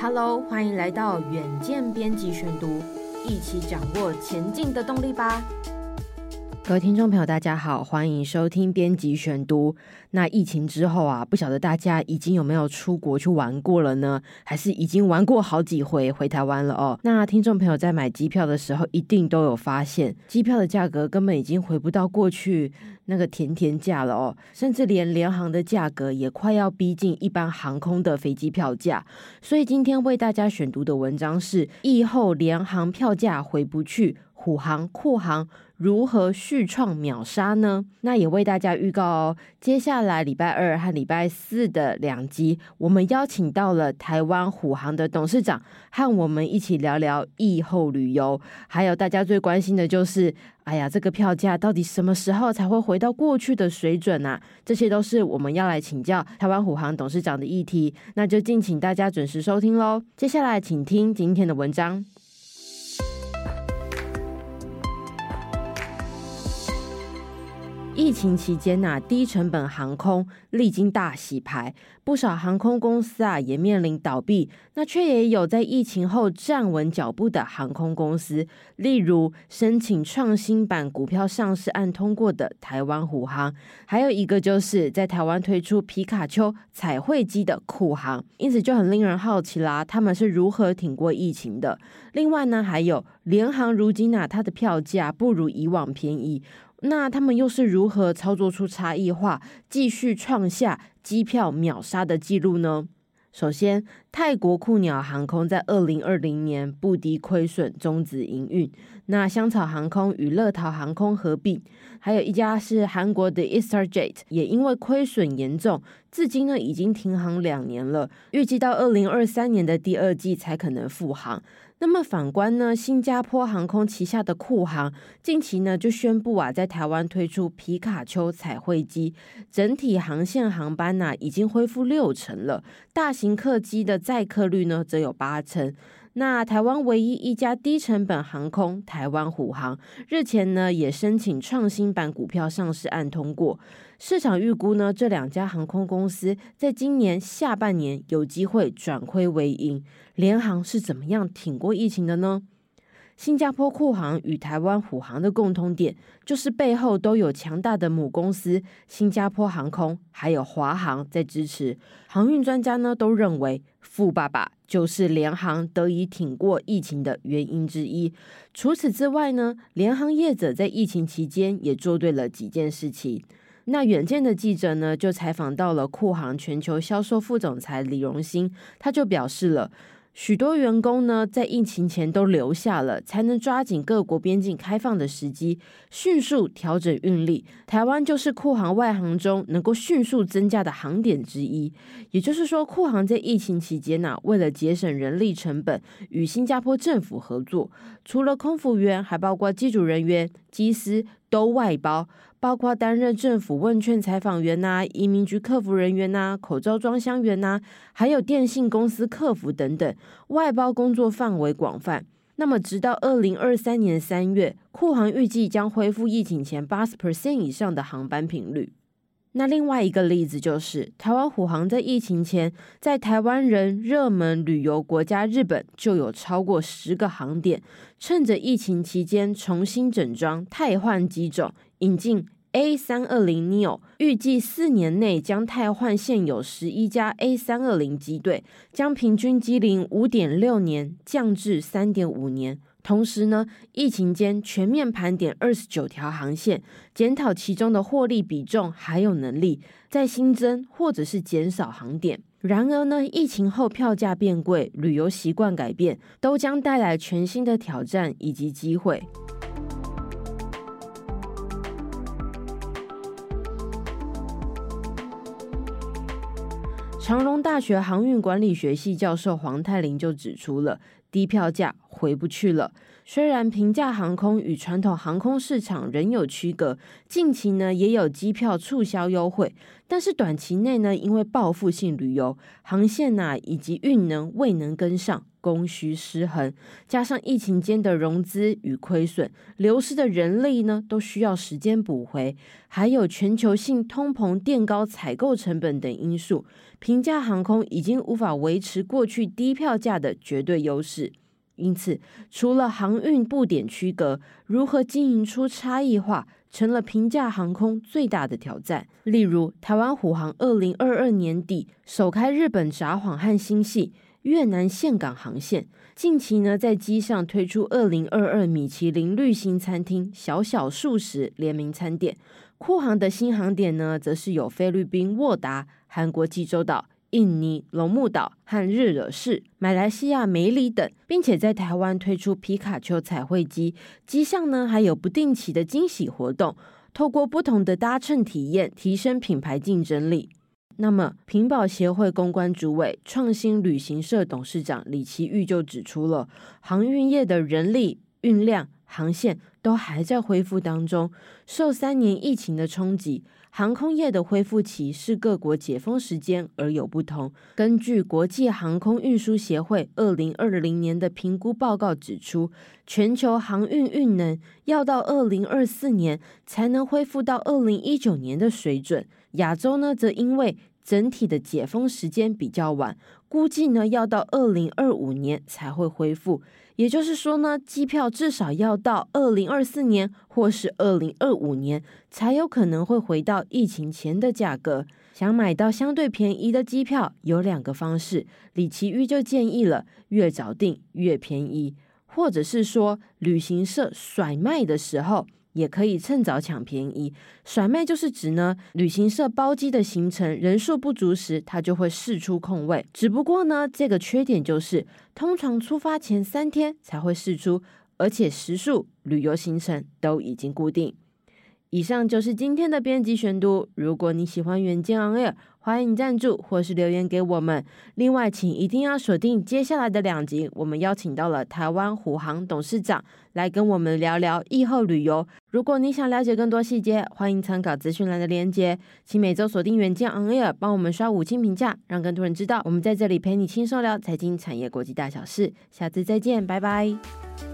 Hello，欢迎来到远见编辑选读，一起掌握前进的动力吧。各位听众朋友，大家好，欢迎收听编辑选读。那疫情之后啊，不晓得大家已经有没有出国去玩过了呢？还是已经玩过好几回回台湾了哦？那听众朋友在买机票的时候，一定都有发现，机票的价格根本已经回不到过去那个甜甜价了哦，甚至连联航的价格也快要逼近一般航空的飞机票价。所以今天为大家选读的文章是：疫后联航票价回不去，虎航、酷航。如何续创秒杀呢？那也为大家预告哦，接下来礼拜二和礼拜四的两集，我们邀请到了台湾虎航的董事长，和我们一起聊聊疫后旅游。还有大家最关心的就是，哎呀，这个票价到底什么时候才会回到过去的水准啊？这些都是我们要来请教台湾虎航董事长的议题。那就敬请大家准时收听喽。接下来请听今天的文章。疫情期间呐、低成本航空历经大洗牌，不少航空公司啊也面临倒闭，那却也有在疫情后站稳脚步的航空公司，例如申请创新版股票上市案通过的台湾虎航，还有一个就是在台湾推出皮卡丘彩绘机的酷航，因此就很令人好奇啦，他们是如何挺过疫情的？另外呢，还有联航如今啊，它的票价不如以往便宜。那他们又是如何操作出差异化，继续创下机票秒杀的记录呢？首先，泰国酷鸟航空在二零二零年不敌亏损终止营运。那香草航空与乐桃航空合并，还有一家是韩国的 ESTARJET，也因为亏损严重，至今呢已经停航两年了，预计到二零二三年的第二季才可能复航。那么反观呢，新加坡航空旗下的酷航近期呢就宣布啊，在台湾推出皮卡丘彩绘机，整体航线航班呐、已经恢复六成了，大型客机的载客率呢则有八成。那台湾唯一一家低成本航空台湾虎航日前呢也申请创新版股票上市案通过。市场预估呢，这两家航空公司在今年下半年有机会转亏为盈。联航是怎么样挺过疫情的呢？新加坡酷航与台湾虎航的共通点，就是背后都有强大的母公司新加坡航空，还有华航在支持。航运专家呢都认为，富爸爸就是联航得以挺过疫情的原因之一。除此之外呢，联航业者在疫情期间也做对了几件事情。那远见的记者呢，就采访到了酷航全球销售副总裁李荣兴，他就表示了，许多员工呢在疫情前都留下了，才能抓紧各国边境开放的时机，迅速调整运力。台湾就是酷航外航中能够迅速增加的航点之一。也就是说，酷航在疫情期间呢、为了节省人力成本，与新加坡政府合作，除了空服员，还包括机组人员、机师都外包。包括担任政府问卷采访员呐、移民局客服人员呐、口罩装箱员呐、还有电信公司客服等等，外包工作范围广泛。那么，直到二零二三年三月，酷航预计将恢复疫情前八十 percent 以上的航班频率。那另外一个例子就是，台湾虎航在疫情前，在台湾人热门旅游国家日本就有超过十个航点，趁着疫情期间重新整装、汰换机种。引进 A 三二零 neo，预计四年内将汰换现有十一家 A 三二零机队，将平均机龄五点六年降至三点五年。同时呢，疫情间全面盘点二十九条航线，检讨其中的获利比重，还有能力再新增或者是减少航点。然而呢，疫情后票价变贵，旅游习惯改变，都将带来全新的挑战以及机会。长荣大学航运管理学系教授黄泰林就指出了，低票价回不去了。虽然平价航空与传统航空市场仍有区隔，近期呢也有机票促销优惠，但是短期内呢，因为报复性旅游航线呐、以及运能未能跟上，供需失衡，加上疫情间的融资与亏损，流失的人力呢都需要时间补回，还有全球性通膨垫高采购成本等因素，平价航空已经无法维持过去低票价的绝对优势。因此，除了航运布点区隔，如何经营出差异化，成了平价航空最大的挑战。例如，台湾虎航二零二二年底首开日本札幌和新系、越南岘港航线，近期呢在机上推出二零二二米其林绿星餐厅小小素食联名餐点。酷航的新航点呢，则是有菲律宾沃达、韩国济州岛。印尼龙目岛和日惹市、马来西亚梅里等，并且在台湾推出皮卡丘彩绘机，机上呢还有不定期的惊喜活动，透过不同的搭乘体验，提升品牌竞争力。那么，品保协会公关主委、创新旅行社董事长李奇玉就指出了，航运业的人力、运量、航线都还在恢复当中，受三年疫情的冲击。航空业的恢复期是各国解封时间而有不同。根据国际航空运输协会二零二零年的评估报告指出，全球航运运能要到二零二四年才能恢复到二零一九年的水准。亚洲呢，则因为整体的解封时间比较晚，估计呢要到二零二五年才会恢复。也就是说呢，机票至少要到二零二四年或是二零二五年才有可能会回到疫情前的价格。想买到相对便宜的机票，有两个方式。李奇玉就建议了，越早订越便宜，或者是说旅行社甩卖的时候。也可以趁早抢便宜，甩卖就是指呢，旅行社包机的行程人数不足时，它就会试出空位。只不过呢，这个缺点就是通常出发前三天才会试出，而且时数、旅游行程都已经固定。以上就是今天的编辑选读。如果你喜欢远见 On Air，欢迎赞助或是留言给我们。另外，请一定要锁定接下来的两集，我们邀请到了台湾虎航董事长来跟我们聊聊疫后旅游。如果你想了解更多细节，欢迎参考资讯栏的链接。请每周锁定远见 On Air，帮我们刷五星评价，让更多人知道我们在这里陪你轻松聊财经、产业、国际大小事。下次再见，拜拜。